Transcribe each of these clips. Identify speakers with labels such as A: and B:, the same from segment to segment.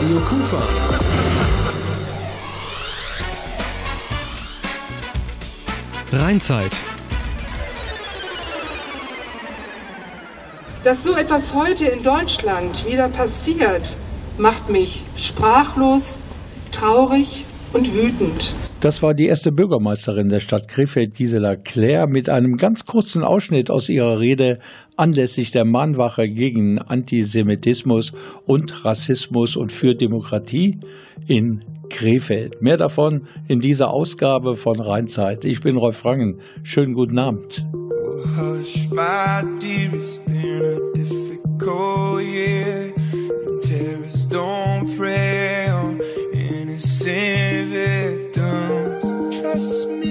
A: Radio Kufa. Rheinzeit.
B: Dass so etwas heute in Deutschland wieder passiert, macht mich sprachlos, traurig und wütend.
C: Das war die erste Bürgermeisterin der Stadt Krefeld, Gisela Claire, mit einem ganz kurzen Ausschnitt aus ihrer Rede anlässlich der Mahnwache gegen Antisemitismus und Rassismus und für Demokratie in Krefeld. Mehr davon in dieser Ausgabe von Rheinzeit. Ich bin Rolf Rangen. Schönen guten Abend. Hush, my dear, it's been a difficult year. Terrorists don't pray on innocent. Trust me,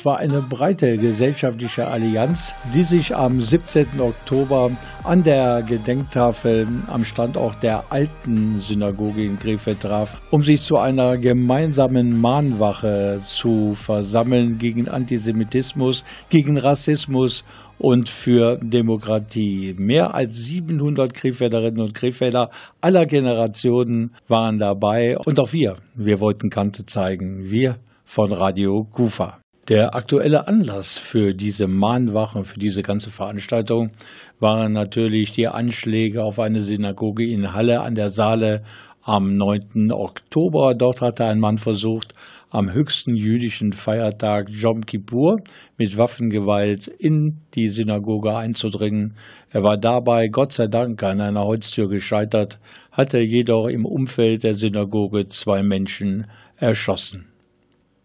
C: Es war eine breite gesellschaftliche Allianz, die sich am 17. Oktober an der Gedenktafel am Standort der alten Synagoge in Krefeld traf, um sich zu einer gemeinsamen Mahnwache zu versammeln gegen Antisemitismus, gegen Rassismus und für Demokratie. Mehr als 700 Krefelderinnen und Krefelder aller Generationen waren dabei und auch wir, wir wollten Kante zeigen, wir von Radio Kufa. Der aktuelle Anlass für diese Mahnwache, für diese ganze Veranstaltung waren natürlich die Anschläge auf eine Synagoge in Halle an der Saale am 9. Oktober. Dort hatte ein Mann versucht, am höchsten jüdischen Feiertag Jom Kippur mit Waffengewalt in die Synagoge einzudringen. Er war dabei Gott sei Dank an einer Holztür gescheitert, hatte jedoch im Umfeld der Synagoge zwei Menschen erschossen.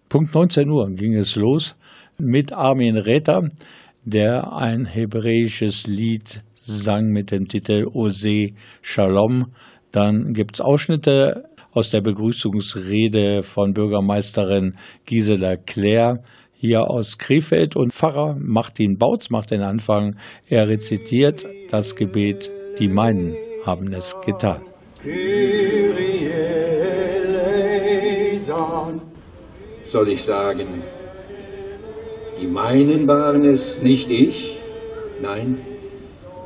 C: Punkt 19 Uhr ging es los mit Armin Räther, der ein hebräisches Lied sang mit dem Titel Ose Shalom. Dann gibt es Ausschnitte
D: aus der Begrüßungsrede von Bürgermeisterin Gisela Claire hier aus Krefeld und Pfarrer Martin Bautz macht den Anfang. Er rezitiert das Gebet, die meinen haben es getan.
A: Soll ich sagen, die meinen waren es, nicht ich? Nein,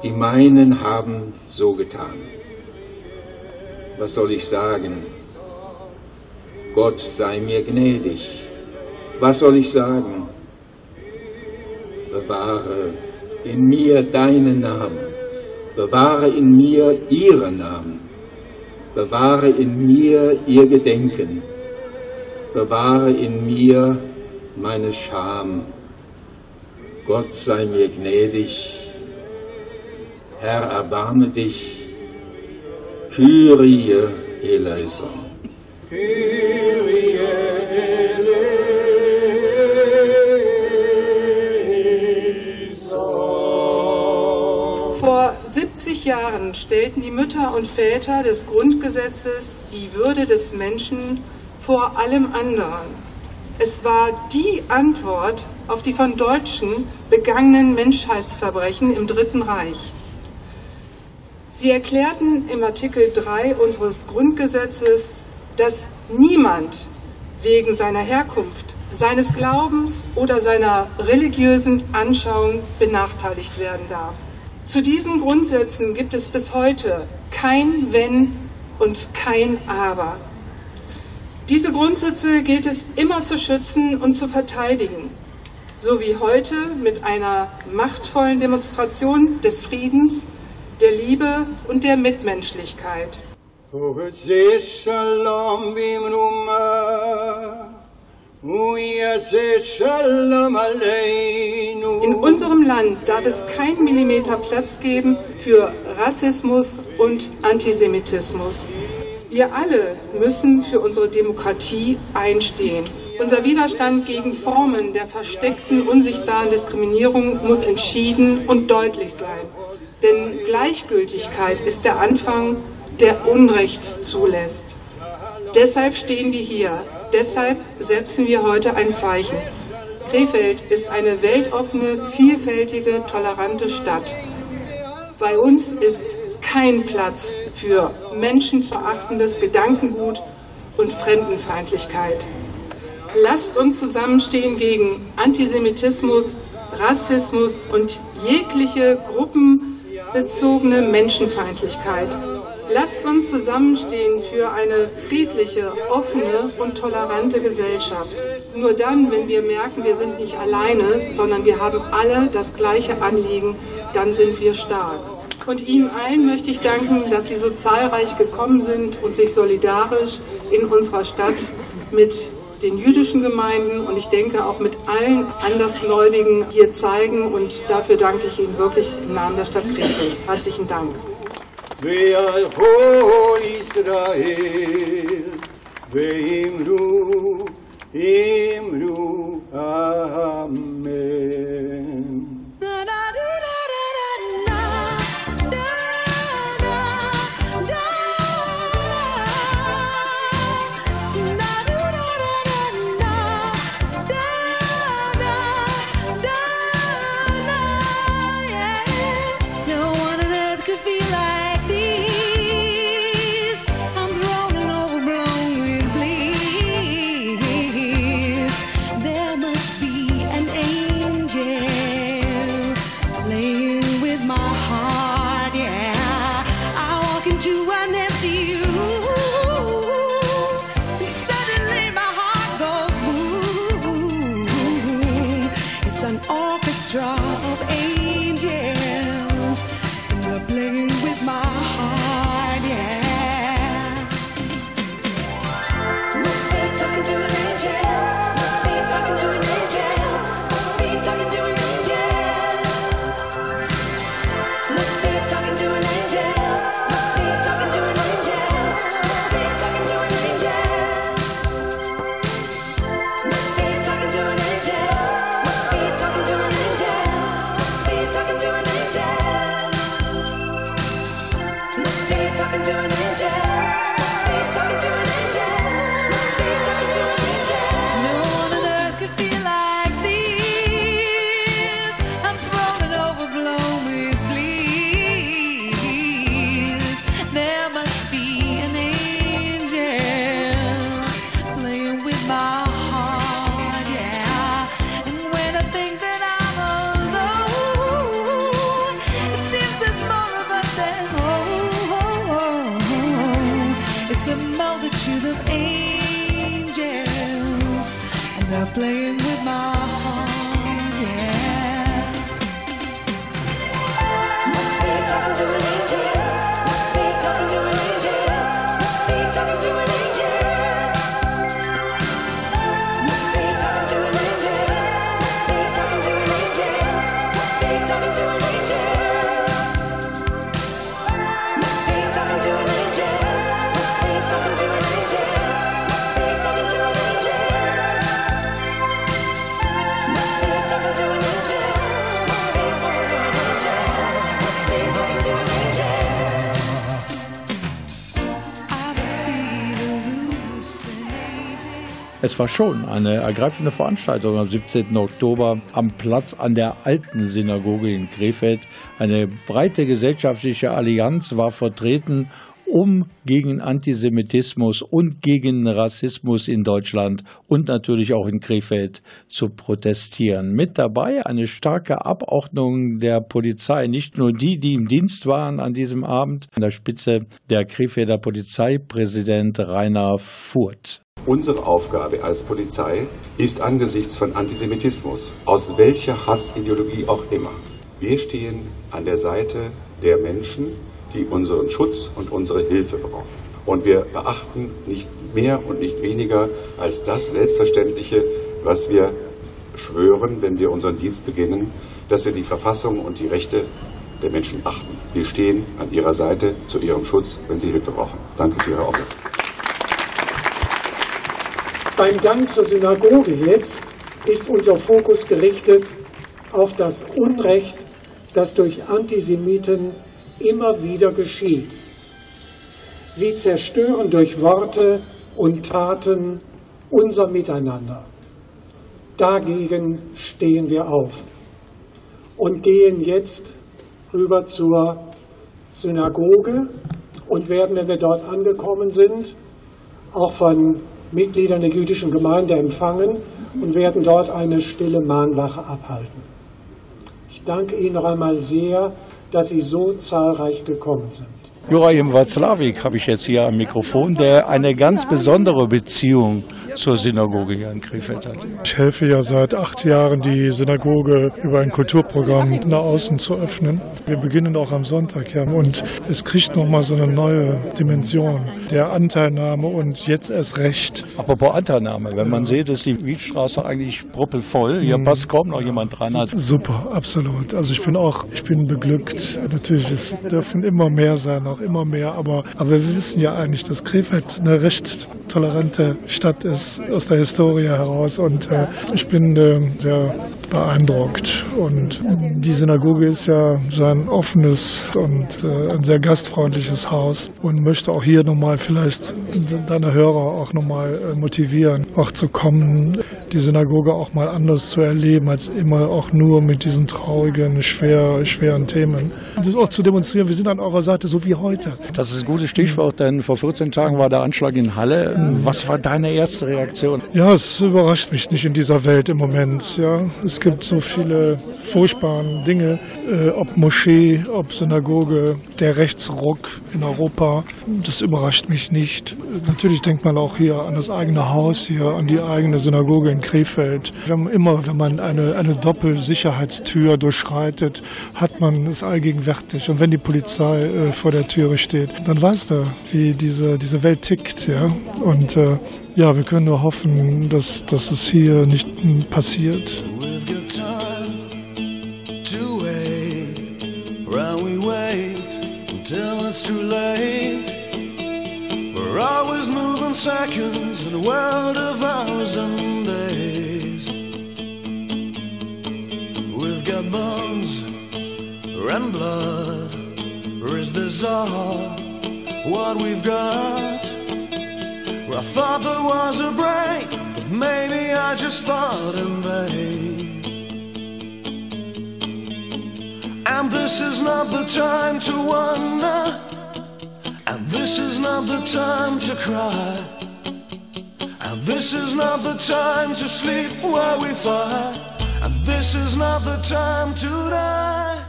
A: die meinen haben so getan. Was soll ich sagen? Gott sei mir gnädig. Was soll ich sagen? Bewahre in mir deinen Namen. Bewahre in mir ihren Namen. Bewahre in mir ihr Gedenken. Bewahre in mir meine Scham. Gott sei mir gnädig. Herr, erbarme dich. Kyrie eleison. Kyrie
B: Vor 70 Jahren stellten die Mütter und Väter des Grundgesetzes die Würde des Menschen vor allem anderen. Es war die Antwort auf die von Deutschen begangenen Menschheitsverbrechen im Dritten Reich. Sie erklärten im Artikel 3 unseres Grundgesetzes, dass niemand wegen seiner Herkunft, seines Glaubens oder seiner religiösen Anschauung benachteiligt werden darf. Zu diesen Grundsätzen gibt es bis heute kein Wenn und kein Aber. Diese Grundsätze gilt es immer zu schützen und zu verteidigen, so wie heute mit einer machtvollen Demonstration des Friedens, der Liebe und der Mitmenschlichkeit. In unserem Land darf es keinen Millimeter Platz geben für Rassismus und Antisemitismus. Wir alle müssen für unsere Demokratie einstehen. Unser Widerstand gegen Formen der versteckten, unsichtbaren Diskriminierung muss entschieden und deutlich sein. Denn Gleichgültigkeit ist der Anfang, der Unrecht zulässt. Deshalb stehen wir hier. Deshalb setzen wir heute ein Zeichen. Krefeld ist eine weltoffene, vielfältige, tolerante Stadt. Bei uns ist kein Platz für menschenverachtendes Gedankengut und Fremdenfeindlichkeit. Lasst uns zusammenstehen gegen Antisemitismus, Rassismus und jegliche gruppenbezogene Menschenfeindlichkeit. Lasst uns zusammenstehen für eine friedliche, offene und tolerante Gesellschaft. Nur dann, wenn wir merken, wir sind nicht alleine, sondern wir haben alle das gleiche Anliegen, dann sind wir stark. Und Ihnen allen möchte ich danken, dass Sie so zahlreich gekommen sind und sich solidarisch in unserer Stadt mit den jüdischen Gemeinden und ich denke auch mit allen Andersgläubigen hier zeigen. Und dafür danke ich Ihnen wirklich im Namen der Stadt Krefeld. Herzlichen Dank.
E: אמרו אמן. The multitude of angels, and they're playing with my heart. Yeah, must be talking to an angel.
D: Es war schon eine ergreifende Veranstaltung am 17. Oktober am Platz an der alten Synagoge in Krefeld. Eine breite gesellschaftliche Allianz war vertreten, um gegen Antisemitismus und gegen Rassismus in Deutschland und natürlich auch in Krefeld zu protestieren. Mit dabei eine starke Abordnung der Polizei, nicht nur die, die im Dienst waren an diesem Abend, an der Spitze der Krefelder Polizeipräsident Rainer Furt.
A: Unsere Aufgabe als Polizei ist angesichts von Antisemitismus, aus welcher Hassideologie auch immer, wir stehen an der Seite der Menschen, die unseren Schutz und unsere Hilfe brauchen. Und wir beachten nicht mehr und nicht weniger als das Selbstverständliche, was wir schwören, wenn wir unseren Dienst beginnen, dass wir die Verfassung und die Rechte der Menschen achten. Wir stehen an ihrer Seite zu ihrem Schutz, wenn sie Hilfe brauchen. Danke für Ihre Aufmerksamkeit.
F: Beim Gang zur Synagoge jetzt ist unser Fokus gerichtet auf das Unrecht, das durch Antisemiten immer wieder geschieht. Sie zerstören durch Worte und Taten unser Miteinander. Dagegen stehen wir auf und gehen jetzt rüber zur Synagoge und werden, wenn wir dort angekommen sind, auch von Mitgliedern der jüdischen Gemeinde empfangen und werden dort eine stille Mahnwache abhalten. Ich danke Ihnen noch einmal sehr, dass Sie so zahlreich gekommen sind.
D: Jurajim Watzlawick habe ich jetzt hier am Mikrofon, der eine ganz besondere Beziehung zur Synagoge hier in Krefeld hat.
G: Ich helfe ja seit acht Jahren, die Synagoge über ein Kulturprogramm nach außen zu öffnen. Wir beginnen auch am Sonntag, ja, und es kriegt nochmal so eine neue Dimension der Anteilnahme und jetzt erst recht.
D: Apropos Anteilnahme, wenn man sieht, ist die Wiedstraße eigentlich proppelvoll. Hier passt kaum noch jemand dran. Also
G: Super, absolut. Also ich bin auch, ich bin beglückt. Natürlich, es dürfen immer mehr sein, auch immer mehr, aber, aber wir wissen ja eigentlich, dass Krefeld eine recht tolerante Stadt ist aus der Historie heraus und äh, ich bin äh, sehr beeindruckt und die Synagoge ist ja so ein offenes und äh, ein sehr gastfreundliches Haus und möchte auch hier nochmal vielleicht deine Hörer auch nochmal äh, motivieren, auch zu kommen, die Synagoge auch mal anders zu erleben, als immer auch nur mit diesen traurigen, schwer, schweren Themen. Und das auch zu demonstrieren, wir sind an eurer Seite, so wie heute.
D: Das ist ein gutes Stichwort, denn vor 14 Tagen war der Anschlag in Halle. Was war deine erste Reaktion?
G: Ja, es überrascht mich nicht in dieser Welt im Moment. Ja, es gibt so viele furchtbare Dinge, äh, ob Moschee, ob Synagoge, der Rechtsruck in Europa. Das überrascht mich nicht. Natürlich denkt man auch hier an das eigene Haus, hier an die eigene Synagoge in Krefeld. Wenn immer, wenn man eine, eine Doppelsicherheitstür durchschreitet, hat man es allgegenwärtig. Und wenn die Polizei äh, vor der Türe steht, dann weißt du, wie diese, diese Welt tickt. Ja? Und äh, ja, wir können nur hoffen, dass, dass es hier nicht passiert.
E: Until it's too late. We're always moving seconds in a world of hours and days. We've got bones and blood. Is this all what we've got? Well, I thought there was a break, but maybe I just thought in vain. And this is not the time to wonder, and this is not the time to cry, and this is not the time to sleep while we fight, and this is not the time to die.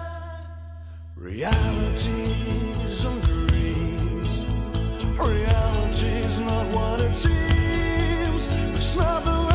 E: Realities Reality's not what it seems. It's not the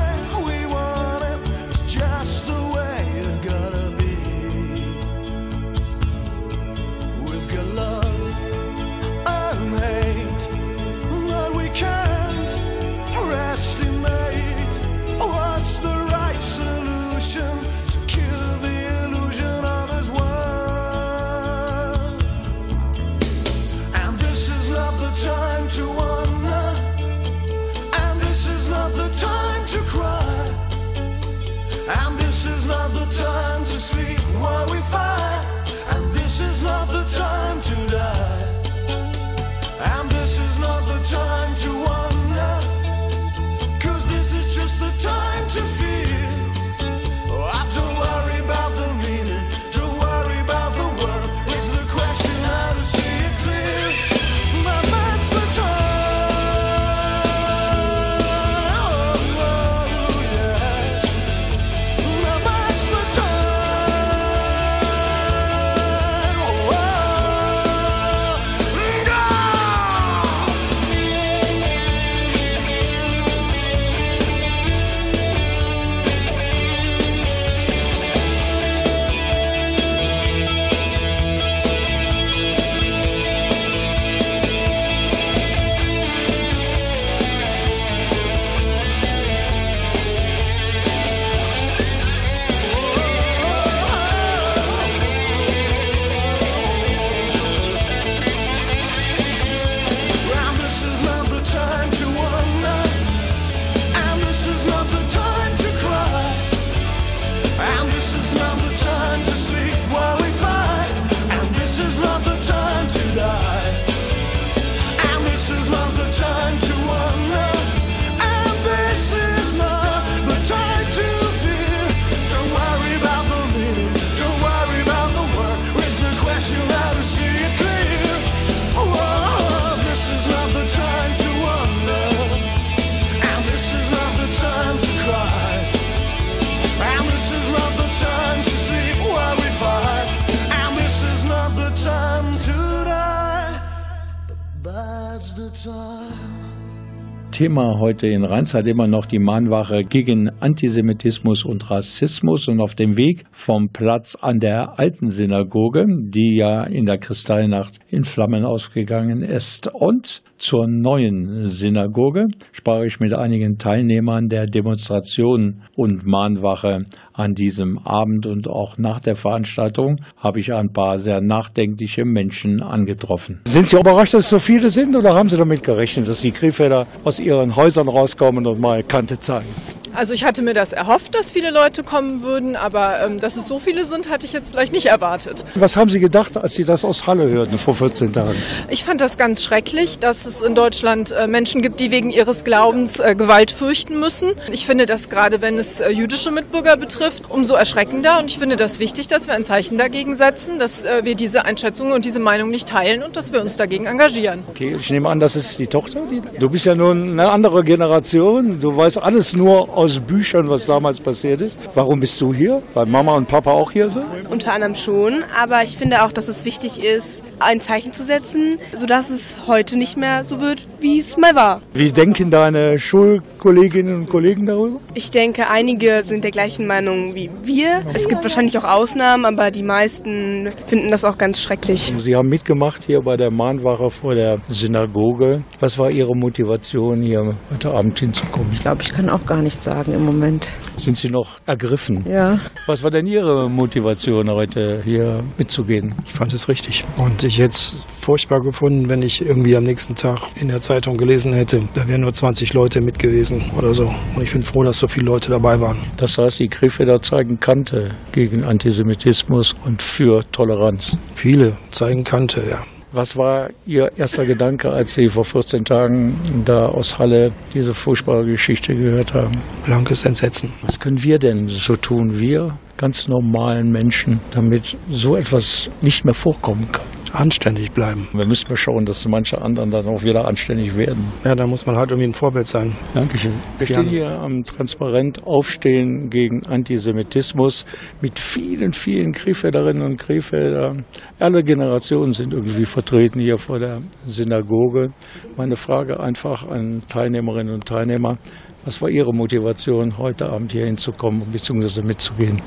D: Thema heute in Rheinzeit immer noch die Mahnwache gegen Antisemitismus und Rassismus und auf dem Weg vom Platz an der alten Synagoge, die ja in der Kristallnacht in Flammen ausgegangen ist, und zur neuen Synagoge sprach ich mit einigen Teilnehmern der Demonstration und Mahnwache an diesem Abend und auch nach der Veranstaltung habe ich ein paar sehr nachdenkliche Menschen angetroffen. Sind Sie überrascht, dass es so viele sind oder haben Sie damit gerechnet, dass die Krefelder aus ihren Häusern rauskommen und mal Kante zeigen?
H: Also ich hatte mir das erhofft, dass viele Leute kommen würden, aber ähm, dass es so viele sind, hatte ich jetzt vielleicht nicht erwartet.
D: Was haben Sie gedacht, als Sie das aus Halle hörten vor 14 Tagen?
H: Ich fand das ganz schrecklich, dass es in Deutschland äh, Menschen gibt, die wegen ihres Glaubens äh, Gewalt fürchten müssen. Ich finde das gerade, wenn es äh, jüdische Mitbürger betrifft, umso erschreckender. Und ich finde das wichtig, dass wir ein Zeichen dagegen setzen, dass wir diese Einschätzung und diese Meinung nicht teilen und dass wir uns dagegen engagieren.
D: Okay, ich nehme an, das ist die Tochter. Die, du bist ja nun eine andere Generation. Du weißt alles nur aus aus Büchern, was damals passiert ist. Warum bist du hier? Weil Mama und Papa auch hier sind?
I: Unter anderem schon, aber ich finde auch, dass es wichtig ist, ein Zeichen zu setzen, sodass es heute nicht mehr so wird, wie es mal war.
D: Wie denken deine Schulkolleginnen und Kollegen darüber?
I: Ich denke, einige sind der gleichen Meinung wie wir. Es gibt wahrscheinlich auch Ausnahmen, aber die meisten finden das auch ganz schrecklich.
D: Sie haben mitgemacht hier bei der Mahnwache vor der Synagoge. Was war Ihre Motivation, hier heute Abend hinzukommen?
J: Ich glaube, ich kann auch gar nichts sagen im Moment.
D: Sind Sie noch ergriffen?
J: Ja.
D: Was war denn Ihre Motivation, heute hier mitzugehen?
K: Ich fand es richtig. Und ich hätte es furchtbar gefunden, wenn ich irgendwie am nächsten Tag in der Zeitung gelesen hätte, da wären nur 20 Leute mit gewesen oder so. Und ich bin froh, dass so viele Leute dabei waren.
D: Das heißt, die Krefelder zeigen Kante gegen Antisemitismus und für Toleranz.
K: Viele zeigen Kante, ja.
D: Was war Ihr erster Gedanke, als Sie vor 14 Tagen da aus Halle diese furchtbare Geschichte gehört haben?
K: Blankes Entsetzen.
D: Was können wir denn so tun, wir ganz normalen Menschen, damit so etwas nicht mehr vorkommen kann?
K: Anständig bleiben.
D: Wir müssen mal schauen, dass manche anderen dann auch wieder anständig werden.
K: Ja, da muss man halt irgendwie ein Vorbild sein.
D: Dankeschön. Wir stehen hier am Transparent Aufstehen gegen Antisemitismus mit vielen, vielen Krefelderinnen und Krefelder. Alle Generationen sind irgendwie vertreten hier vor der Synagoge. Meine Frage einfach an Teilnehmerinnen und Teilnehmer. Was war Ihre Motivation, heute Abend hier hinzukommen bzw. mitzugehen?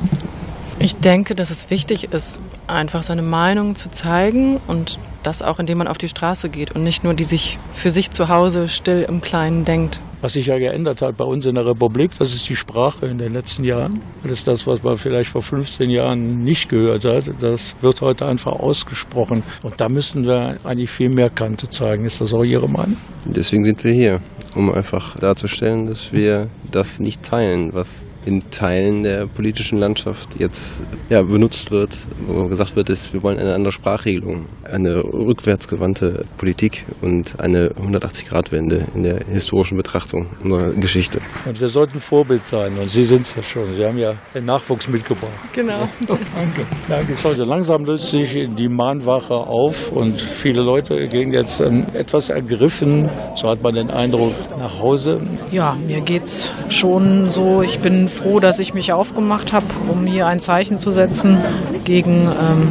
J: Ich denke, dass es wichtig ist, einfach seine Meinung zu zeigen und das auch, indem man auf die Straße geht und nicht nur die sich für sich zu Hause still im Kleinen denkt.
D: Was sich ja geändert hat bei uns in der Republik, das ist die Sprache in den letzten Jahren. Das ist das, was man vielleicht vor 15 Jahren nicht gehört hat. Das wird heute einfach ausgesprochen. Und da müssen wir eigentlich viel mehr Kante zeigen. Ist das auch Ihre Meinung?
L: Deswegen sind wir hier, um einfach darzustellen, dass wir das nicht teilen, was in Teilen der politischen Landschaft jetzt ja, benutzt wird, wo gesagt wird, ist, wir wollen eine andere Sprachregelung, eine rückwärtsgewandte Politik und eine 180-Grad-Wende in der historischen Betrachtung unserer Geschichte.
D: Und wir sollten Vorbild sein und Sie sind es ja schon. Sie haben ja den Nachwuchs mitgebracht.
H: Genau.
D: Danke. danke. Also langsam löst sich die Mahnwache auf und viele Leute gehen jetzt ähm, etwas ergriffen, so hat man den Eindruck, nach Hause.
J: Ja, mir geht's schon so. Ich bin froh, dass ich mich aufgemacht habe, um hier ein Zeichen zu setzen gegen ähm,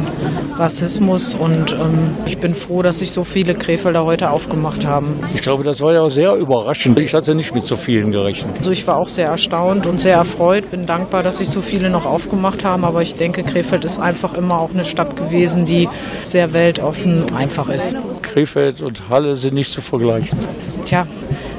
J: Rassismus. Und ähm, ich bin froh, dass sich so viele Krefelder heute aufgemacht haben.
D: Ich glaube, das war ja auch sehr überraschend. Ich hatte nicht mit so vielen gerechnet.
J: Also ich war auch sehr erstaunt und sehr erfreut. Bin dankbar, dass sich so viele noch aufgemacht haben. Aber ich denke, Krefeld ist einfach immer auch eine Stadt gewesen, die sehr weltoffen einfach ist.
D: Krefeld und Halle sind nicht zu vergleichen.
J: Tja,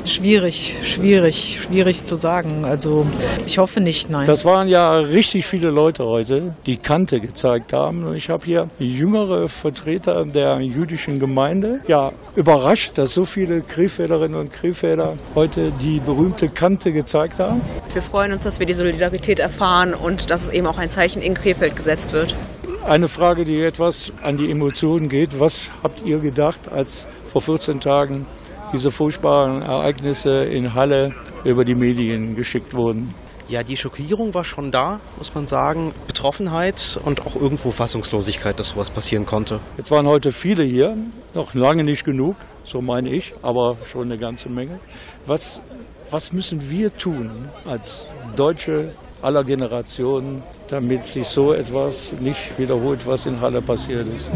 J: schwierig, schwierig, schwierig zu sagen. Also ich hoffe nicht, nein.
D: Das waren ja richtig viele Leute heute, die Kante gezeigt haben. Und ich habe hier jüngere Vertreter der jüdischen Gemeinde. Ja, überrascht, dass so viele Krefelderinnen und Krefelder heute die berühmte Kante gezeigt haben.
M: Wir freuen uns, dass wir die Solidarität erfahren und dass es eben auch ein Zeichen in Krefeld gesetzt wird.
D: Eine Frage, die etwas an die Emotionen geht. Was habt ihr gedacht, als vor 14 Tagen diese furchtbaren Ereignisse in Halle über die Medien geschickt wurden?
N: Ja, die Schockierung war schon da, muss man sagen. Betroffenheit und auch irgendwo Fassungslosigkeit, dass sowas passieren konnte.
D: Jetzt waren heute viele hier, noch lange nicht genug, so meine ich, aber schon eine ganze Menge. Was, was müssen wir tun als deutsche aller Generationen, damit sich so etwas nicht wiederholt, was in Halle passiert ist.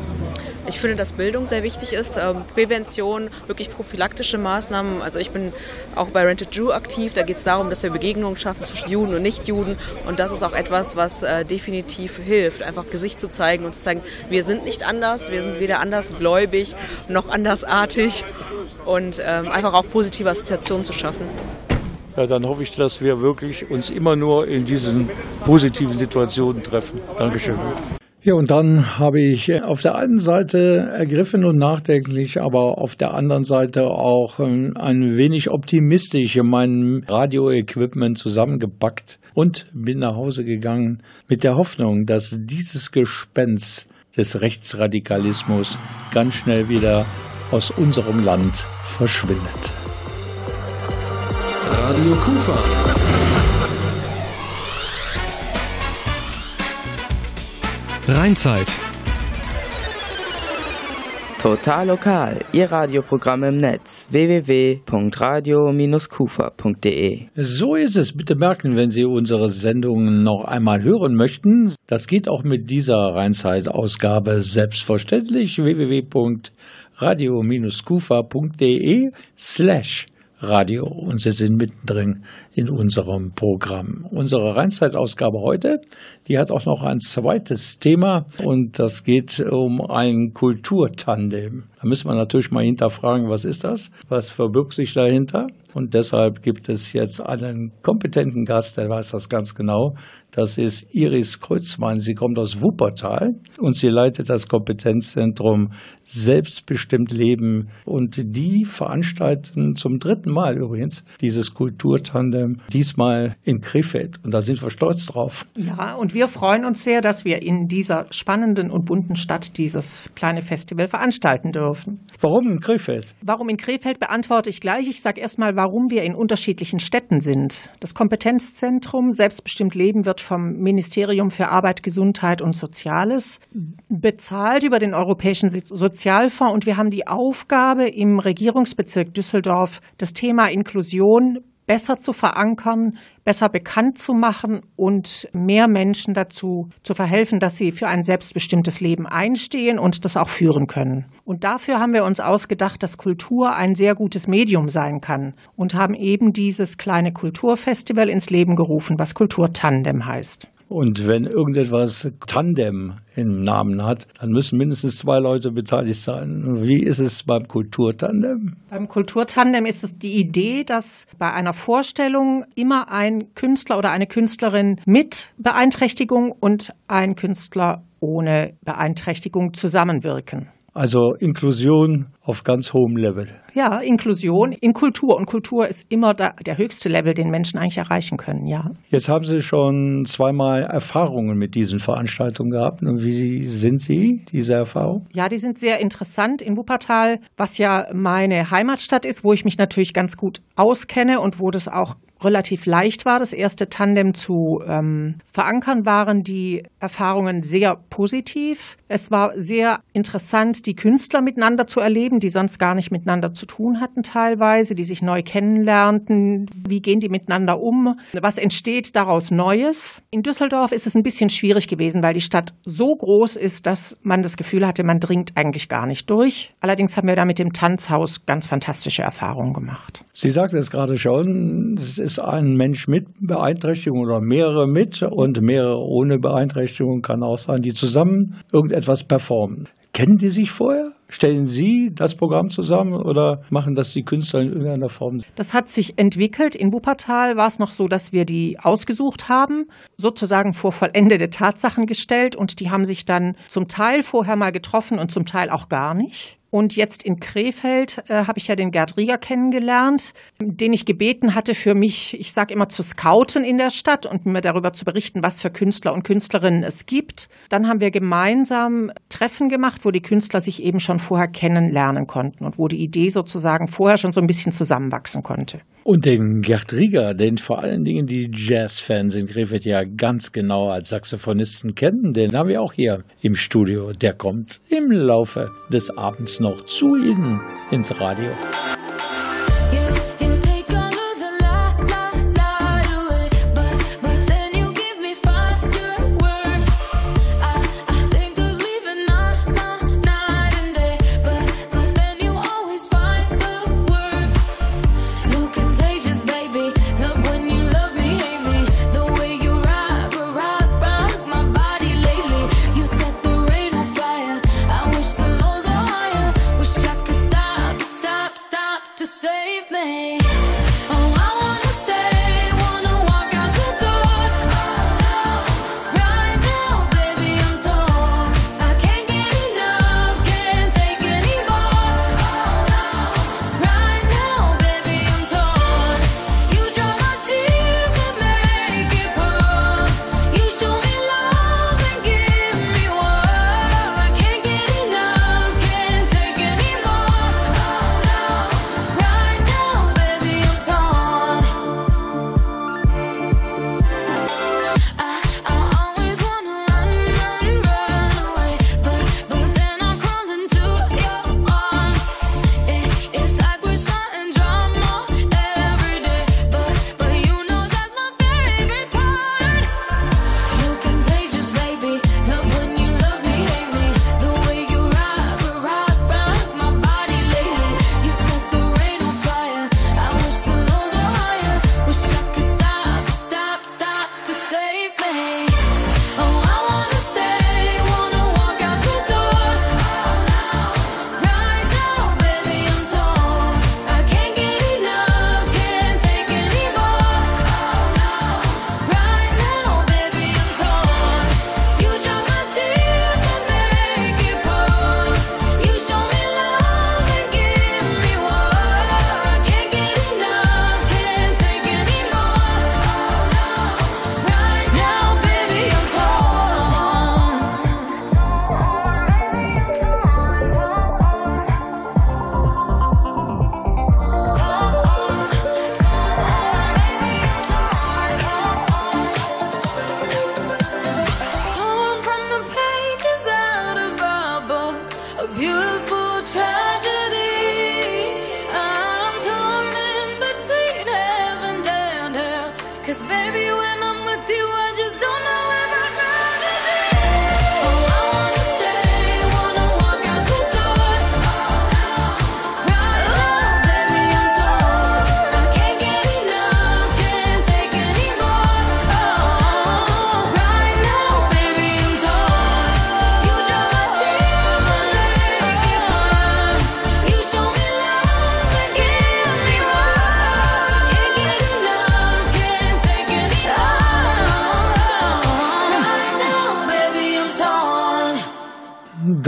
M: Ich finde, dass Bildung sehr wichtig ist, ähm, Prävention, wirklich prophylaktische Maßnahmen. Also ich bin auch bei Rented Drew aktiv. Da geht es darum, dass wir Begegnungen schaffen zwischen Juden und Nichtjuden. Und das ist auch etwas, was äh, definitiv hilft, einfach Gesicht zu zeigen und zu zeigen, wir sind nicht anders, wir sind weder andersgläubig noch andersartig und ähm, einfach auch positive Assoziationen zu schaffen.
D: Ja, dann hoffe ich, dass wir wirklich uns immer nur in diesen positiven Situationen treffen. Dankeschön. Ja, und dann habe ich auf der einen Seite ergriffen und nachdenklich, aber auf der anderen Seite auch ähm, ein wenig optimistisch mein Radioequipment zusammengepackt und bin nach Hause gegangen mit der Hoffnung, dass dieses Gespenst des Rechtsradikalismus ganz schnell wieder aus unserem Land verschwindet.
E: Radio Kufa.
O: Rheinzeit.
P: Total lokal, Ihr Radioprogramm im Netz www.radio-kufa.de.
D: So ist es. Bitte merken, wenn Sie unsere Sendungen noch einmal hören möchten. Das geht auch mit dieser Rheinzeit-Ausgabe selbstverständlich www.radio-kufa.de slash Radio und Sie sind mittendrin in unserem Programm. Unsere Rheinzeitausgabe heute, die hat auch noch ein zweites Thema und das geht um ein Kulturtandem. Da müssen wir natürlich mal hinterfragen, was ist das? Was verbirgt sich dahinter? Und deshalb gibt es jetzt einen kompetenten Gast, der weiß das ganz genau. Das ist Iris Kreuzmann. Sie kommt aus Wuppertal und sie leitet das Kompetenzzentrum Selbstbestimmt Leben. Und die veranstalten zum dritten Mal übrigens dieses Kulturtandem, diesmal in Krefeld. Und da sind wir stolz drauf.
Q: Ja, und wir freuen uns sehr, dass wir in dieser spannenden und bunten Stadt dieses kleine Festival veranstalten dürfen.
D: Warum in Krefeld?
Q: Warum in Krefeld beantworte ich gleich. Ich sage erstmal, warum wir in unterschiedlichen Städten sind. Das Kompetenzzentrum Selbstbestimmt Leben wird vom Ministerium für Arbeit, Gesundheit und Soziales bezahlt über den Europäischen Sozialfonds. Und wir haben die Aufgabe, im Regierungsbezirk Düsseldorf das Thema Inklusion besser zu verankern, besser bekannt zu machen und mehr Menschen dazu zu verhelfen, dass sie für ein selbstbestimmtes Leben einstehen und das auch führen können. Und dafür haben wir uns ausgedacht, dass Kultur ein sehr gutes Medium sein kann und haben eben dieses kleine Kulturfestival ins Leben gerufen, was Kulturtandem heißt.
D: Und wenn irgendetwas Tandem im Namen hat, dann müssen mindestens zwei Leute beteiligt sein. Wie ist es beim Kulturtandem?
Q: Beim Kulturtandem ist es die Idee, dass bei einer Vorstellung immer ein Künstler oder eine Künstlerin mit Beeinträchtigung und ein Künstler ohne Beeinträchtigung zusammenwirken.
D: Also Inklusion auf ganz hohem Level.
Q: Ja, Inklusion in Kultur. Und Kultur ist immer da, der höchste Level, den Menschen eigentlich erreichen können, ja.
D: Jetzt haben Sie schon zweimal Erfahrungen mit diesen Veranstaltungen gehabt. Und wie sind Sie, diese Erfahrung?
Q: Ja, die sind sehr interessant in Wuppertal, was ja meine Heimatstadt ist, wo ich mich natürlich ganz gut auskenne und wo das auch relativ leicht war, das erste Tandem zu ähm, verankern, waren die Erfahrungen sehr positiv. Es war sehr interessant, die Künstler miteinander zu erleben, die sonst gar nicht miteinander zu tun hatten teilweise, die sich neu kennenlernten. Wie gehen die miteinander um? Was entsteht daraus Neues? In Düsseldorf ist es ein bisschen schwierig gewesen, weil die Stadt so groß ist, dass man das Gefühl hatte, man dringt eigentlich gar nicht durch. Allerdings haben wir da mit dem Tanzhaus ganz fantastische Erfahrungen gemacht.
D: Sie sagte es gerade schon, es ist ein Mensch mit Beeinträchtigung oder mehrere mit und mehrere ohne Beeinträchtigung kann auch sein, die zusammen irgendetwas performen. Kennen die sich vorher? Stellen Sie das Programm zusammen oder machen das die Künstler in irgendeiner Form?
Q: Das hat sich entwickelt. In Wuppertal war es noch so, dass wir die ausgesucht haben, sozusagen vor vollendete Tatsachen gestellt und die haben sich dann zum Teil vorher mal getroffen und zum Teil auch gar nicht. Und jetzt in Krefeld äh, habe ich ja den Gerd Rieger kennengelernt, den ich gebeten hatte, für mich, ich sage immer, zu scouten in der Stadt und mir darüber zu berichten, was für Künstler und Künstlerinnen es gibt. Dann haben wir gemeinsam Treffen gemacht, wo die Künstler sich eben schon vorher kennenlernen konnten und wo die Idee sozusagen vorher schon so ein bisschen zusammenwachsen konnte.
D: Und den Gerd Rieger, den vor allen Dingen die Jazzfans in Krefeld ja ganz genau als Saxophonisten kennen, den haben wir auch hier im Studio. Der kommt im Laufe des Abends noch zu Ihnen ins Radio.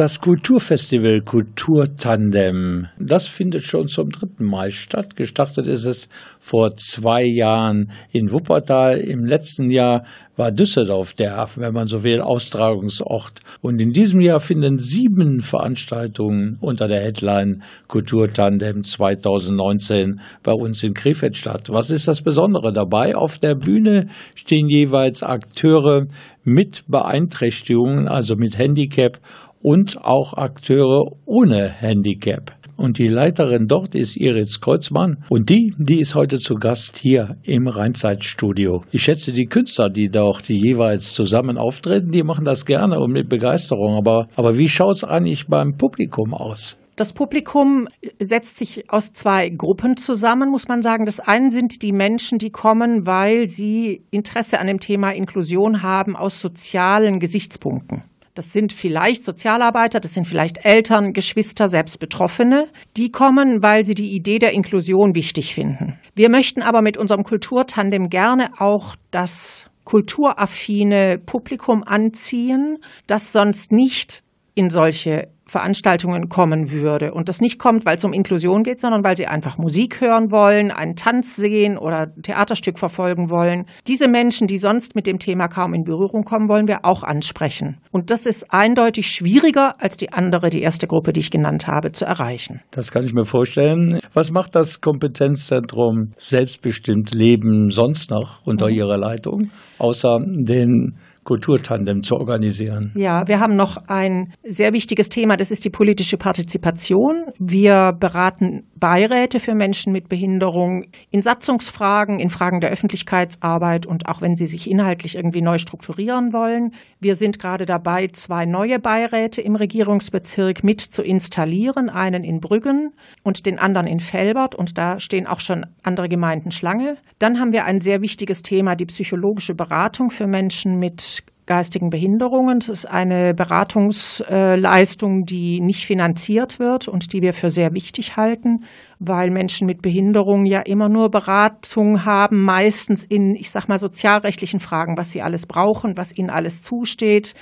D: Das Kulturfestival Kulturtandem, das findet schon zum dritten Mal statt. Gestartet ist es vor zwei Jahren in Wuppertal. Im letzten Jahr war Düsseldorf der, wenn man so will, Austragungsort. Und in diesem Jahr finden sieben Veranstaltungen unter der Headline Kulturtandem 2019 bei uns in Krefeld statt. Was ist das Besondere dabei? Auf der Bühne stehen jeweils Akteure mit Beeinträchtigungen, also mit Handicap und auch Akteure ohne Handicap. Und die Leiterin dort ist Iris Kreuzmann. Und die, die ist heute zu Gast hier im Rheinzeitstudio. Ich schätze die Künstler, die dort die jeweils zusammen auftreten, die machen das gerne und mit Begeisterung. Aber, aber wie schaut es eigentlich beim Publikum aus?
Q: Das Publikum setzt sich aus zwei Gruppen zusammen, muss man sagen. Das eine sind die Menschen, die kommen, weil sie Interesse an dem Thema Inklusion haben aus sozialen Gesichtspunkten. Das sind vielleicht Sozialarbeiter, das sind vielleicht Eltern, Geschwister, selbst Betroffene. Die kommen, weil sie die Idee der Inklusion wichtig finden. Wir möchten aber mit unserem Kulturtandem gerne auch das kulturaffine Publikum anziehen, das sonst nicht in solche Veranstaltungen kommen würde. Und das nicht kommt, weil es um Inklusion geht, sondern weil sie einfach Musik hören wollen, einen Tanz sehen oder ein Theaterstück verfolgen wollen. Diese Menschen, die sonst mit dem Thema kaum in Berührung kommen, wollen wir auch ansprechen. Und das ist eindeutig schwieriger als die andere, die erste Gruppe, die ich genannt habe, zu erreichen.
D: Das kann ich mir vorstellen. Was macht das Kompetenzzentrum Selbstbestimmt Leben sonst noch unter mhm. Ihrer Leitung, außer den Kulturtandem zu organisieren.
Q: Ja, wir haben noch ein sehr wichtiges Thema, das ist die politische Partizipation. Wir beraten Beiräte für Menschen mit Behinderung in Satzungsfragen, in Fragen der Öffentlichkeitsarbeit und auch wenn sie sich inhaltlich irgendwie neu strukturieren wollen. Wir sind gerade dabei, zwei neue Beiräte im Regierungsbezirk mit zu installieren, einen in Brüggen und den anderen in Felbert und da stehen auch schon andere Gemeinden Schlange. Dann haben wir ein sehr wichtiges Thema, die psychologische Beratung für Menschen mit geistigen Behinderungen. Es ist eine Beratungsleistung, die nicht finanziert wird und die wir für sehr wichtig halten, weil Menschen mit Behinderung ja immer nur Beratung haben, meistens in, ich sag mal, sozialrechtlichen Fragen, was sie alles brauchen, was ihnen alles zusteht,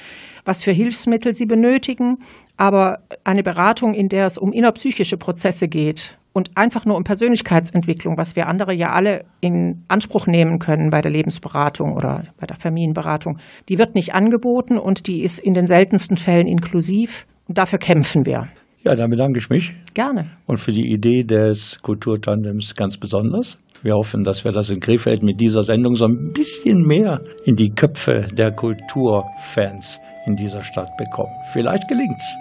Q: was für Hilfsmittel sie benötigen. Aber eine Beratung, in der es um innerpsychische Prozesse geht, und einfach nur um Persönlichkeitsentwicklung, was wir andere ja alle in Anspruch nehmen können bei der Lebensberatung oder bei der Familienberatung, die wird nicht angeboten und die ist in den seltensten Fällen inklusiv. Und dafür kämpfen wir.
D: Ja, dann bedanke ich mich.
Q: Gerne.
D: Und für die Idee des Kulturtandems ganz besonders. Wir hoffen, dass wir das in Krefeld mit dieser Sendung so ein bisschen mehr in die Köpfe der Kulturfans in dieser Stadt bekommen. Vielleicht gelingt's.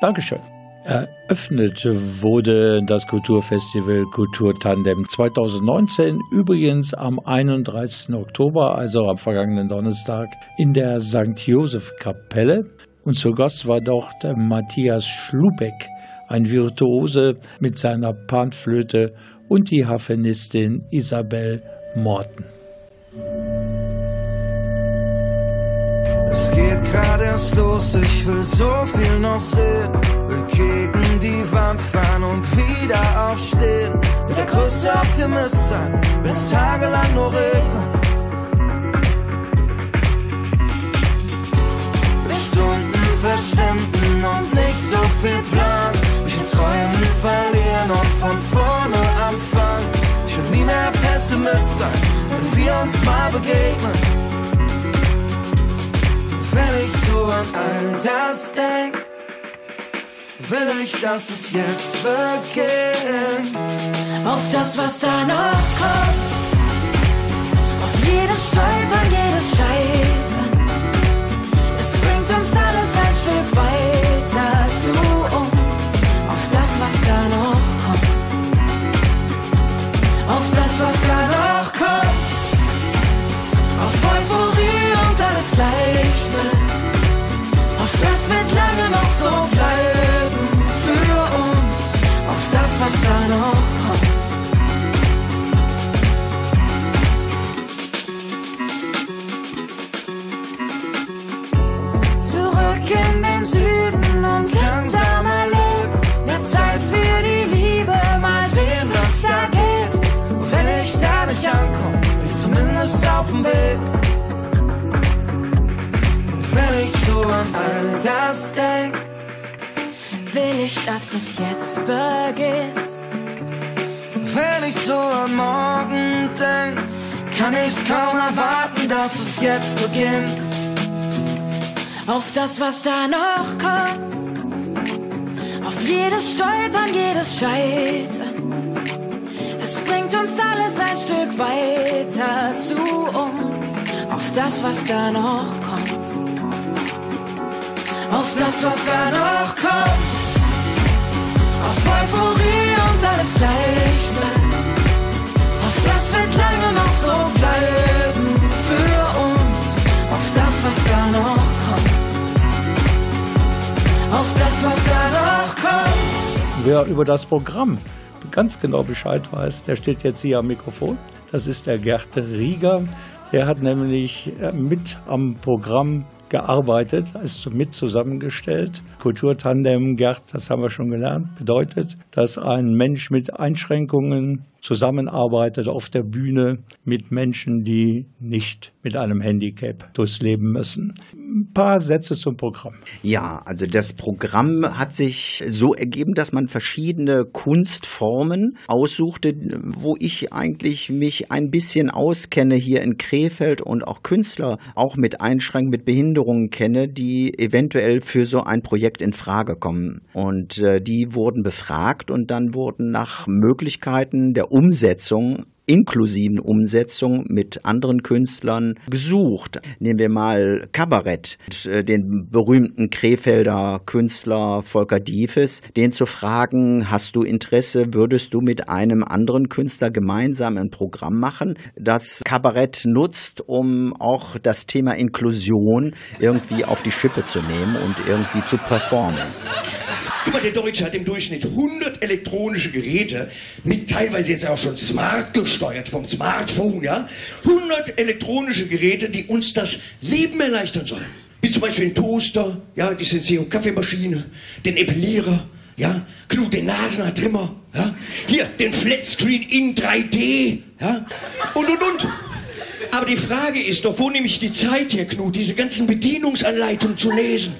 D: Dankeschön. Eröffnet wurde das Kulturfestival Kulturtandem 2019 übrigens am 31. Oktober, also am vergangenen Donnerstag, in der St. Joseph Kapelle. Und zu Gast war dort Matthias Schlubeck, ein Virtuose mit seiner Panflöte und die Harfenistin Isabel Morten.
E: Erst los, ich will so viel noch sehen. Will gegen die Wand fahren und wieder aufstehen. Will der größte Optimist sein, will tagelang nur regnen. Will Stunden verschwinden und nicht so viel Plan. Ich will Träumen verlieren und von vorne anfangen. Ich will nie mehr Pessimist sein, wenn wir uns mal begegnen wenn ich so an all das denk, will ich, dass es jetzt beginnt.
O: Auf das, was da noch kommt, auf jedes Stolpern, jedes Scheitern. Dass es jetzt beginnt.
E: Wenn ich so an morgen denk, kann ich's kaum erwarten, dass es jetzt beginnt.
O: Auf das, was da noch kommt. Auf jedes Stolpern, jedes Scheitern. Es bringt uns alles ein Stück weiter zu uns. Auf das, was da noch kommt.
E: Auf das, was da noch kommt. Euphorie und alles leichter. Auf das wird lange noch so bleiben für uns. Auf das, was da noch kommt. Auf das, was da noch kommt.
D: Wer über das Programm ganz genau Bescheid weiß, der steht jetzt hier am Mikrofon. Das ist der Gerd Rieger. Der hat nämlich äh, mit am Programm gearbeitet, ist mit zusammengestellt. Kulturtandem, Gerd, das haben wir schon gelernt, bedeutet, dass ein Mensch mit Einschränkungen zusammenarbeitet auf der Bühne mit Menschen, die nicht mit einem Handicap durchs Leben müssen. Ein paar Sätze zum Programm.
R: Ja, also das Programm hat sich so ergeben, dass man verschiedene Kunstformen aussuchte, wo ich eigentlich mich ein bisschen auskenne hier in Krefeld und auch Künstler auch mit Einschränkungen, mit Behinderungen kenne, die eventuell für so ein Projekt in Frage kommen. Und äh, die wurden befragt und dann wurden nach Möglichkeiten der Umsetzung inklusiven Umsetzung mit anderen Künstlern gesucht. Nehmen wir mal Kabarett, den berühmten Krefelder Künstler Volker Diefes, den zu fragen, hast du Interesse, würdest du mit einem anderen Künstler gemeinsam ein Programm machen, das Kabarett nutzt, um auch das Thema Inklusion irgendwie auf die Schippe zu nehmen und irgendwie zu performen.
S: Mal, der Deutsche hat im Durchschnitt 100 elektronische Geräte, mit teilweise jetzt auch schon smart gesteuert vom Smartphone, ja? 100 elektronische Geräte, die uns das Leben erleichtern sollen. Wie zum Beispiel den Toaster, ja, die Senseo Kaffeemaschine, den Epilierer, ja, Knut den Nasenhaartrimmer, ja, hier den Flatscreen in 3D, ja, und und und. Aber die Frage ist doch, wo nehme ich die Zeit her, Knut, diese ganzen Bedienungsanleitungen zu lesen?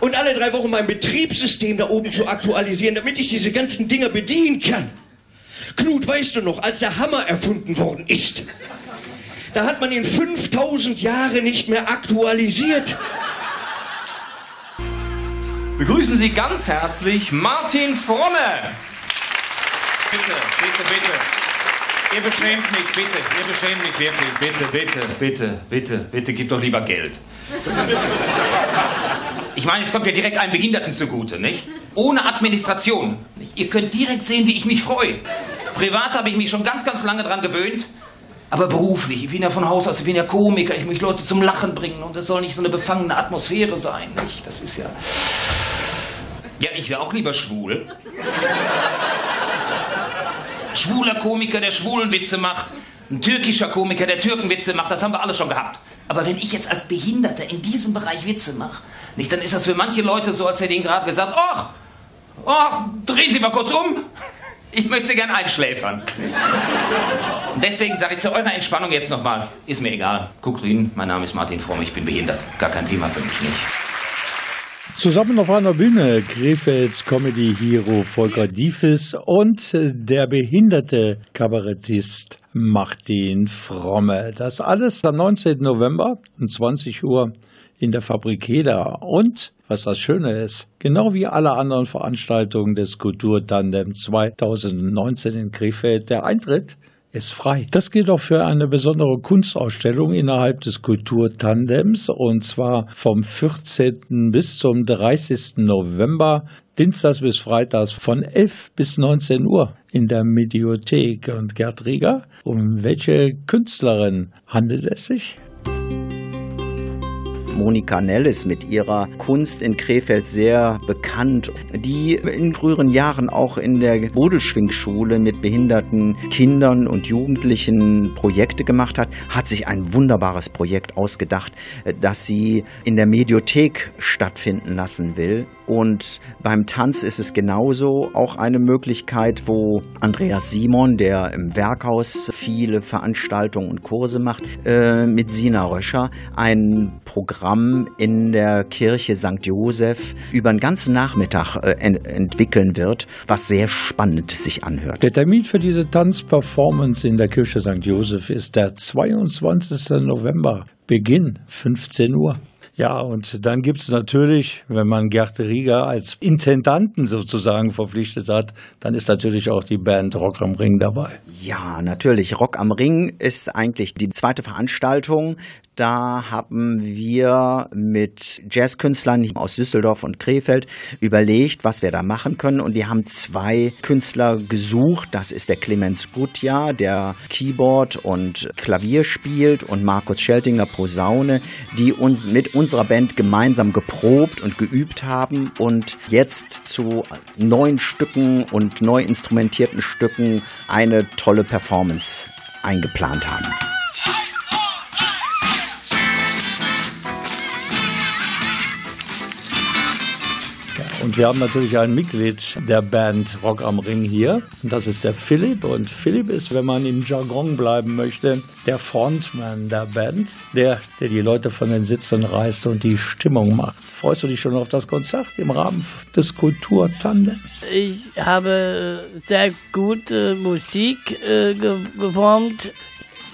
S: Und alle drei Wochen mein Betriebssystem da oben zu aktualisieren, damit ich diese ganzen Dinger bedienen kann. Knut, weißt du noch, als der Hammer erfunden worden ist, da hat man ihn 5000 Jahre nicht mehr aktualisiert.
T: Begrüßen Sie ganz herzlich Martin Fromme. Bitte, bitte, bitte. Ihr beschämt mich, bitte. Ihr beschämt mich wirklich. Bitte, bitte, bitte, bitte, bitte, gib doch lieber Geld. Ich meine, es kommt ja direkt einem Behinderten zugute, nicht? Ohne Administration. Ihr könnt direkt sehen, wie ich mich freue. Privat habe ich mich schon ganz, ganz lange dran gewöhnt. Aber beruflich, ich bin ja von Haus aus, ich bin ja Komiker, ich möchte Leute zum Lachen bringen und es soll nicht so eine befangene Atmosphäre sein, nicht? Das ist ja. Ja, ich wäre auch lieber schwul. Schwuler Komiker, der schwulen Witze macht. Ein türkischer Komiker, der Türkenwitze macht, das haben wir alle schon gehabt. Aber wenn ich jetzt als Behinderter in diesem Bereich Witze mache, nicht, dann ist das für manche Leute so, als hätte ihnen gerade gesagt, ach, ach, drehen Sie mal kurz um. Ich möchte Sie gern einschläfern. Deswegen sage ich zu eurer Entspannung jetzt nochmal, ist mir egal. Guckt hin, mein Name ist Martin Fromm, ich bin behindert. Gar kein Thema für mich nicht.
D: Zusammen auf einer Bühne Krefelds Comedy Hero Volker Diefes und der behinderte Kabarettist Martin Fromme. Das alles am 19. November um 20 Uhr in der Fabrikeda. Und, was das Schöne ist, genau wie alle anderen Veranstaltungen des Kulturtandem 2019 in Krefeld, der Eintritt ist frei. Das gilt auch für eine besondere Kunstausstellung innerhalb des Kulturtandems und zwar vom 14. bis zum 30. November, Dienstags bis Freitags von 11 bis 19 Uhr in der Mediothek. Und Gerd Rieger, um welche Künstlerin handelt es sich?
R: Monika Nellis mit ihrer Kunst in Krefeld sehr bekannt, die in früheren Jahren auch in der Bodelschwingschule mit behinderten Kindern und Jugendlichen Projekte gemacht hat, hat sich ein wunderbares Projekt ausgedacht, das sie in der Mediothek stattfinden lassen will. Und beim Tanz ist es genauso auch eine Möglichkeit, wo Andreas Simon, der im Werkhaus viele Veranstaltungen und Kurse macht, äh, mit Sina Röscher ein Programm Programm in der Kirche St. Josef über den ganzen Nachmittag äh, ent entwickeln wird, was sehr spannend sich anhört.
D: Der Termin für diese Tanzperformance in der Kirche St. Josef ist der 22. November, Beginn 15 Uhr. Ja, und dann gibt es natürlich, wenn man Gerd Rieger als Intendanten sozusagen verpflichtet hat, dann ist natürlich auch die Band Rock am Ring dabei.
R: Ja, natürlich. Rock am Ring ist eigentlich die zweite Veranstaltung da haben wir mit Jazzkünstlern aus Düsseldorf und Krefeld überlegt, was wir da machen können. Und wir haben zwei Künstler gesucht. Das ist der Clemens Gutjahr, der Keyboard und Klavier spielt und Markus Scheltinger Posaune, die uns mit unserer Band gemeinsam geprobt und geübt haben und jetzt zu neuen Stücken und neu instrumentierten Stücken eine tolle Performance eingeplant haben.
D: Und wir haben natürlich ein Mitglied der Band Rock am Ring hier. Und das ist der Philipp. Und Philipp ist, wenn man im Jargon bleiben möchte, der Frontman der Band, der, der die Leute von den Sitzen reißt und die Stimmung macht. Freust du dich schon auf das Konzert im Rahmen des Kulturtandems?
U: Ich habe sehr gute Musik äh, geformt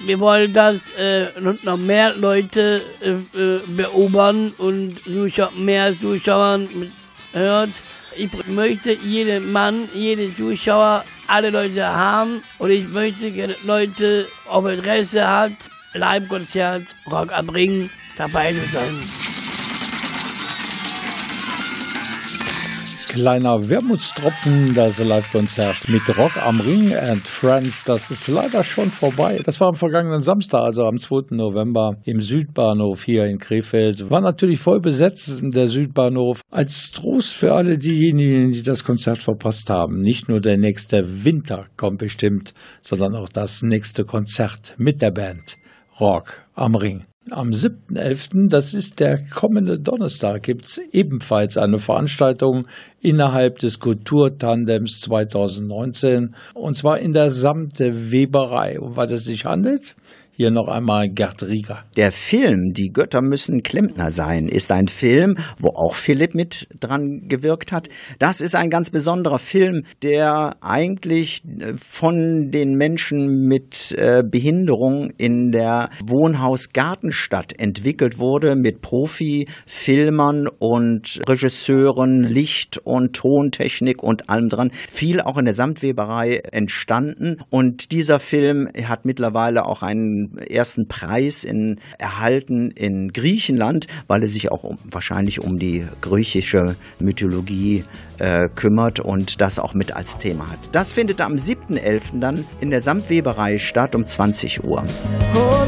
U: wir wollen, dass äh, noch mehr Leute äh, äh beobachten und mehr Zuschauer hört. Ich möchte jeden Mann, jeden Zuschauer, alle Leute haben und ich möchte Leute, ob Interesse hat, Live-Konzert, Rock am dabei zu sein.
D: Kleiner Wermutstropfen, das Live-Konzert mit Rock am Ring and Friends. Das ist leider schon vorbei. Das war am vergangenen Samstag, also am 2. November im Südbahnhof hier in Krefeld. War natürlich voll besetzt, der Südbahnhof. Als Trost für alle diejenigen, die das Konzert verpasst haben. Nicht nur der nächste Winter kommt bestimmt, sondern auch das nächste Konzert mit der Band Rock am Ring. Am 7.11., das ist der kommende Donnerstag, gibt es ebenfalls eine Veranstaltung innerhalb des Kulturtandems 2019 und zwar in der Samte Weberei. Um was es sich handelt? Hier noch einmal Gerd Rieger.
R: Der Film Die Götter müssen Klempner sein ist ein Film, wo auch Philipp mit dran gewirkt hat. Das ist ein ganz besonderer Film, der eigentlich äh, von den Menschen mit äh, Behinderung in der Wohnhaus-Gartenstadt entwickelt wurde mit Profi-Filmern und Regisseuren, Licht- und Tontechnik und allem dran. Viel auch in der Samtweberei entstanden und dieser Film hat mittlerweile auch einen ersten Preis in, erhalten in Griechenland, weil er sich auch um, wahrscheinlich um die griechische Mythologie äh, kümmert und das auch mit als Thema hat. Das findet am 7.11. dann in der Samtweberei statt um 20 Uhr. Oh,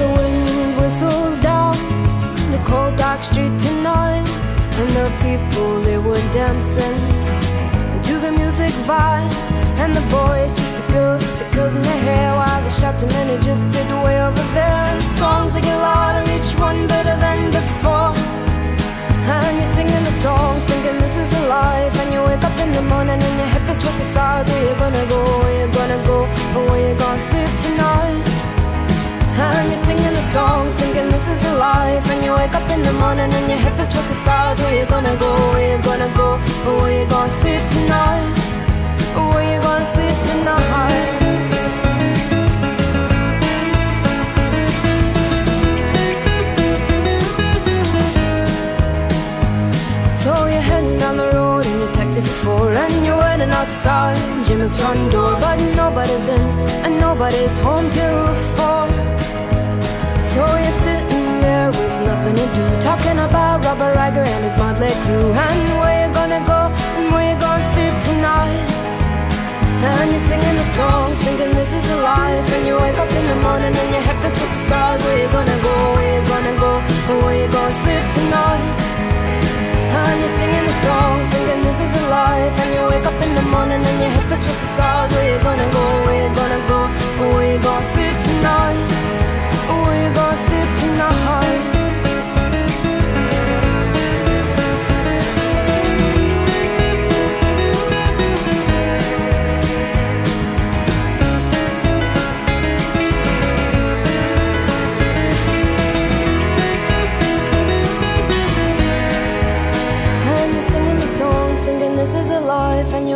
R: the the and the the the boys just the girls with the girls in their hair while the shouting men who just sit way over there. And the songs they get louder, each one better than before. And you're singing the songs, thinking this is a life. And you wake up in the morning and your hip is twisted sides. Where you gonna go? Where you gonna go? Or where you gonna sleep tonight? And you're singing the songs, thinking this is a life. And you wake up in the morning and your hip is twisted sides. Where you gonna go? Where you gonna go? Or where you gonna sleep tonight? Jim's front door but nobody's in and nobody's home till four. So you're sitting there with nothing to do talking about Robert Riger and his motley crew and where you gonna go and you're singing the songs thinking this is a life and you wake up in the morning and your head feels the stars where you gonna go where you gonna go where you gonna sleep tonight and you're singing the song, thinking this is a life. And you wake up in the morning and your head feels with the stars. Where you gonna go? Where you gonna go? Where you gonna sleep tonight? Where you gonna sleep tonight?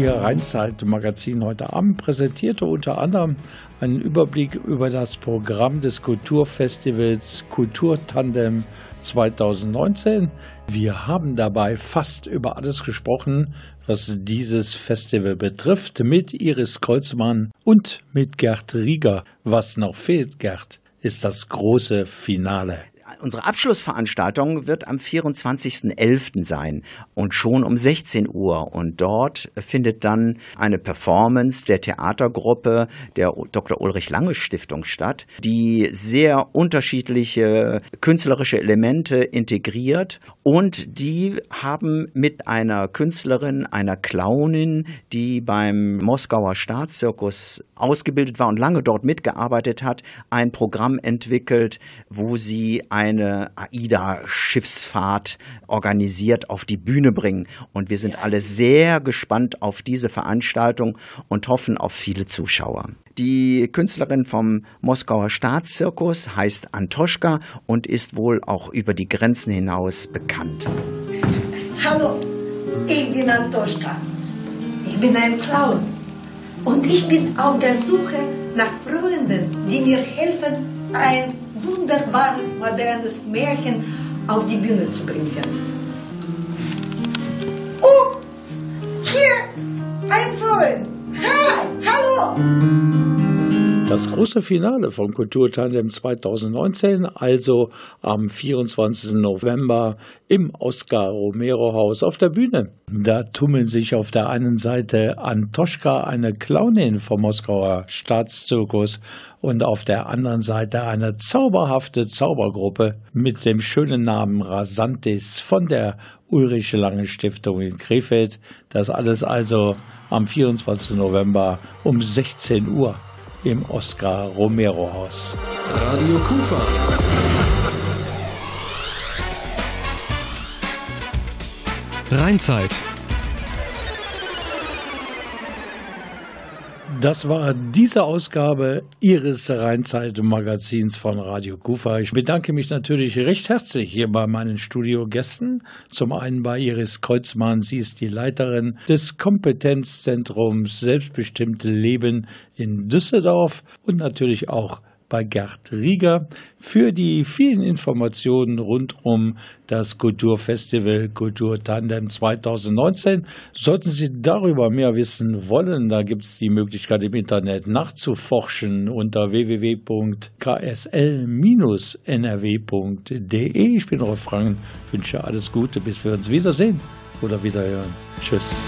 D: Ihr Rheinzeit-Magazin heute Abend präsentierte unter anderem einen Überblick über das Programm des Kulturfestivals Kulturtandem 2019. Wir haben dabei fast über alles gesprochen, was dieses Festival betrifft, mit Iris Kreuzmann und mit Gerd Rieger. Was noch fehlt, Gerd, ist das große Finale.
R: Unsere Abschlussveranstaltung wird am 24.11. sein und schon um 16 Uhr. Und dort findet dann eine Performance der Theatergruppe der Dr. Ulrich Lange Stiftung statt, die sehr unterschiedliche künstlerische Elemente integriert. Und die haben mit einer Künstlerin, einer Clownin, die beim Moskauer Staatszirkus ausgebildet war und lange dort mitgearbeitet hat, ein Programm entwickelt, wo sie eine AIDA-Schiffsfahrt organisiert auf die Bühne bringen. Und wir sind alle sehr gespannt auf diese Veranstaltung und hoffen auf viele Zuschauer. Die Künstlerin vom Moskauer Staatszirkus heißt Antoschka und ist wohl auch über die Grenzen hinaus bekannt.
V: Hallo, ich bin Antoschka. Ich bin ein Clown. Und ich bin auf der Suche nach Freunden, die mir helfen, ein wunderbares, modernes Märchen auf die Bühne zu bringen. Oh,
D: Das große Finale von Kulturtandem 2019, also am 24. November im Oskar Romero Haus auf der Bühne. Da tummeln sich auf der einen Seite Antoschka, eine Clownin vom Moskauer Staatszirkus, und auf der anderen Seite eine zauberhafte Zaubergruppe mit dem schönen Namen Rasantis von der Ulrich Lange Stiftung in Krefeld. Das alles also am 24. November um 16 Uhr im Oskar Romero Haus.
E: Radio Kufa.
D: Rheinzeit. Das war diese Ausgabe Ihres Rheinzeit-Magazins von Radio Kufa. Ich bedanke mich natürlich recht herzlich hier bei meinen Studiogästen. Zum einen bei Iris Kreuzmann. Sie ist die Leiterin des Kompetenzzentrums Selbstbestimmte Leben in Düsseldorf und natürlich auch bei Gerd Rieger für die vielen Informationen rund um das Kulturfestival Kulturtandem 2019. Sollten Sie darüber mehr wissen wollen, da gibt es die Möglichkeit im Internet nachzuforschen unter www.ksl-nrw.de. Ich bin Rolf Frangen, wünsche alles Gute, bis wir uns wiedersehen oder wiederhören. Tschüss.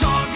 E: dog.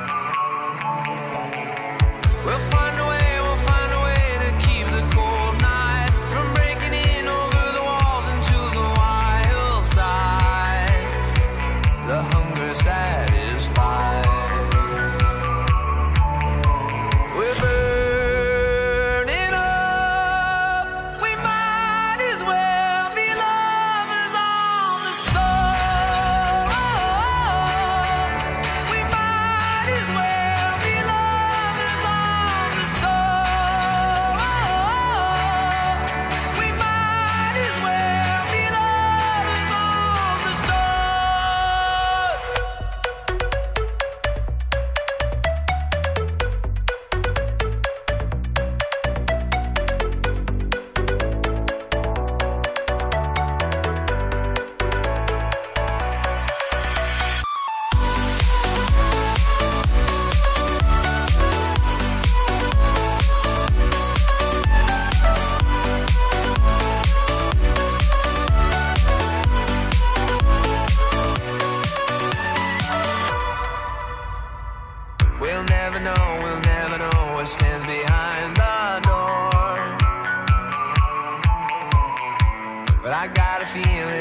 W: what stands behind the door. But I got a feeling.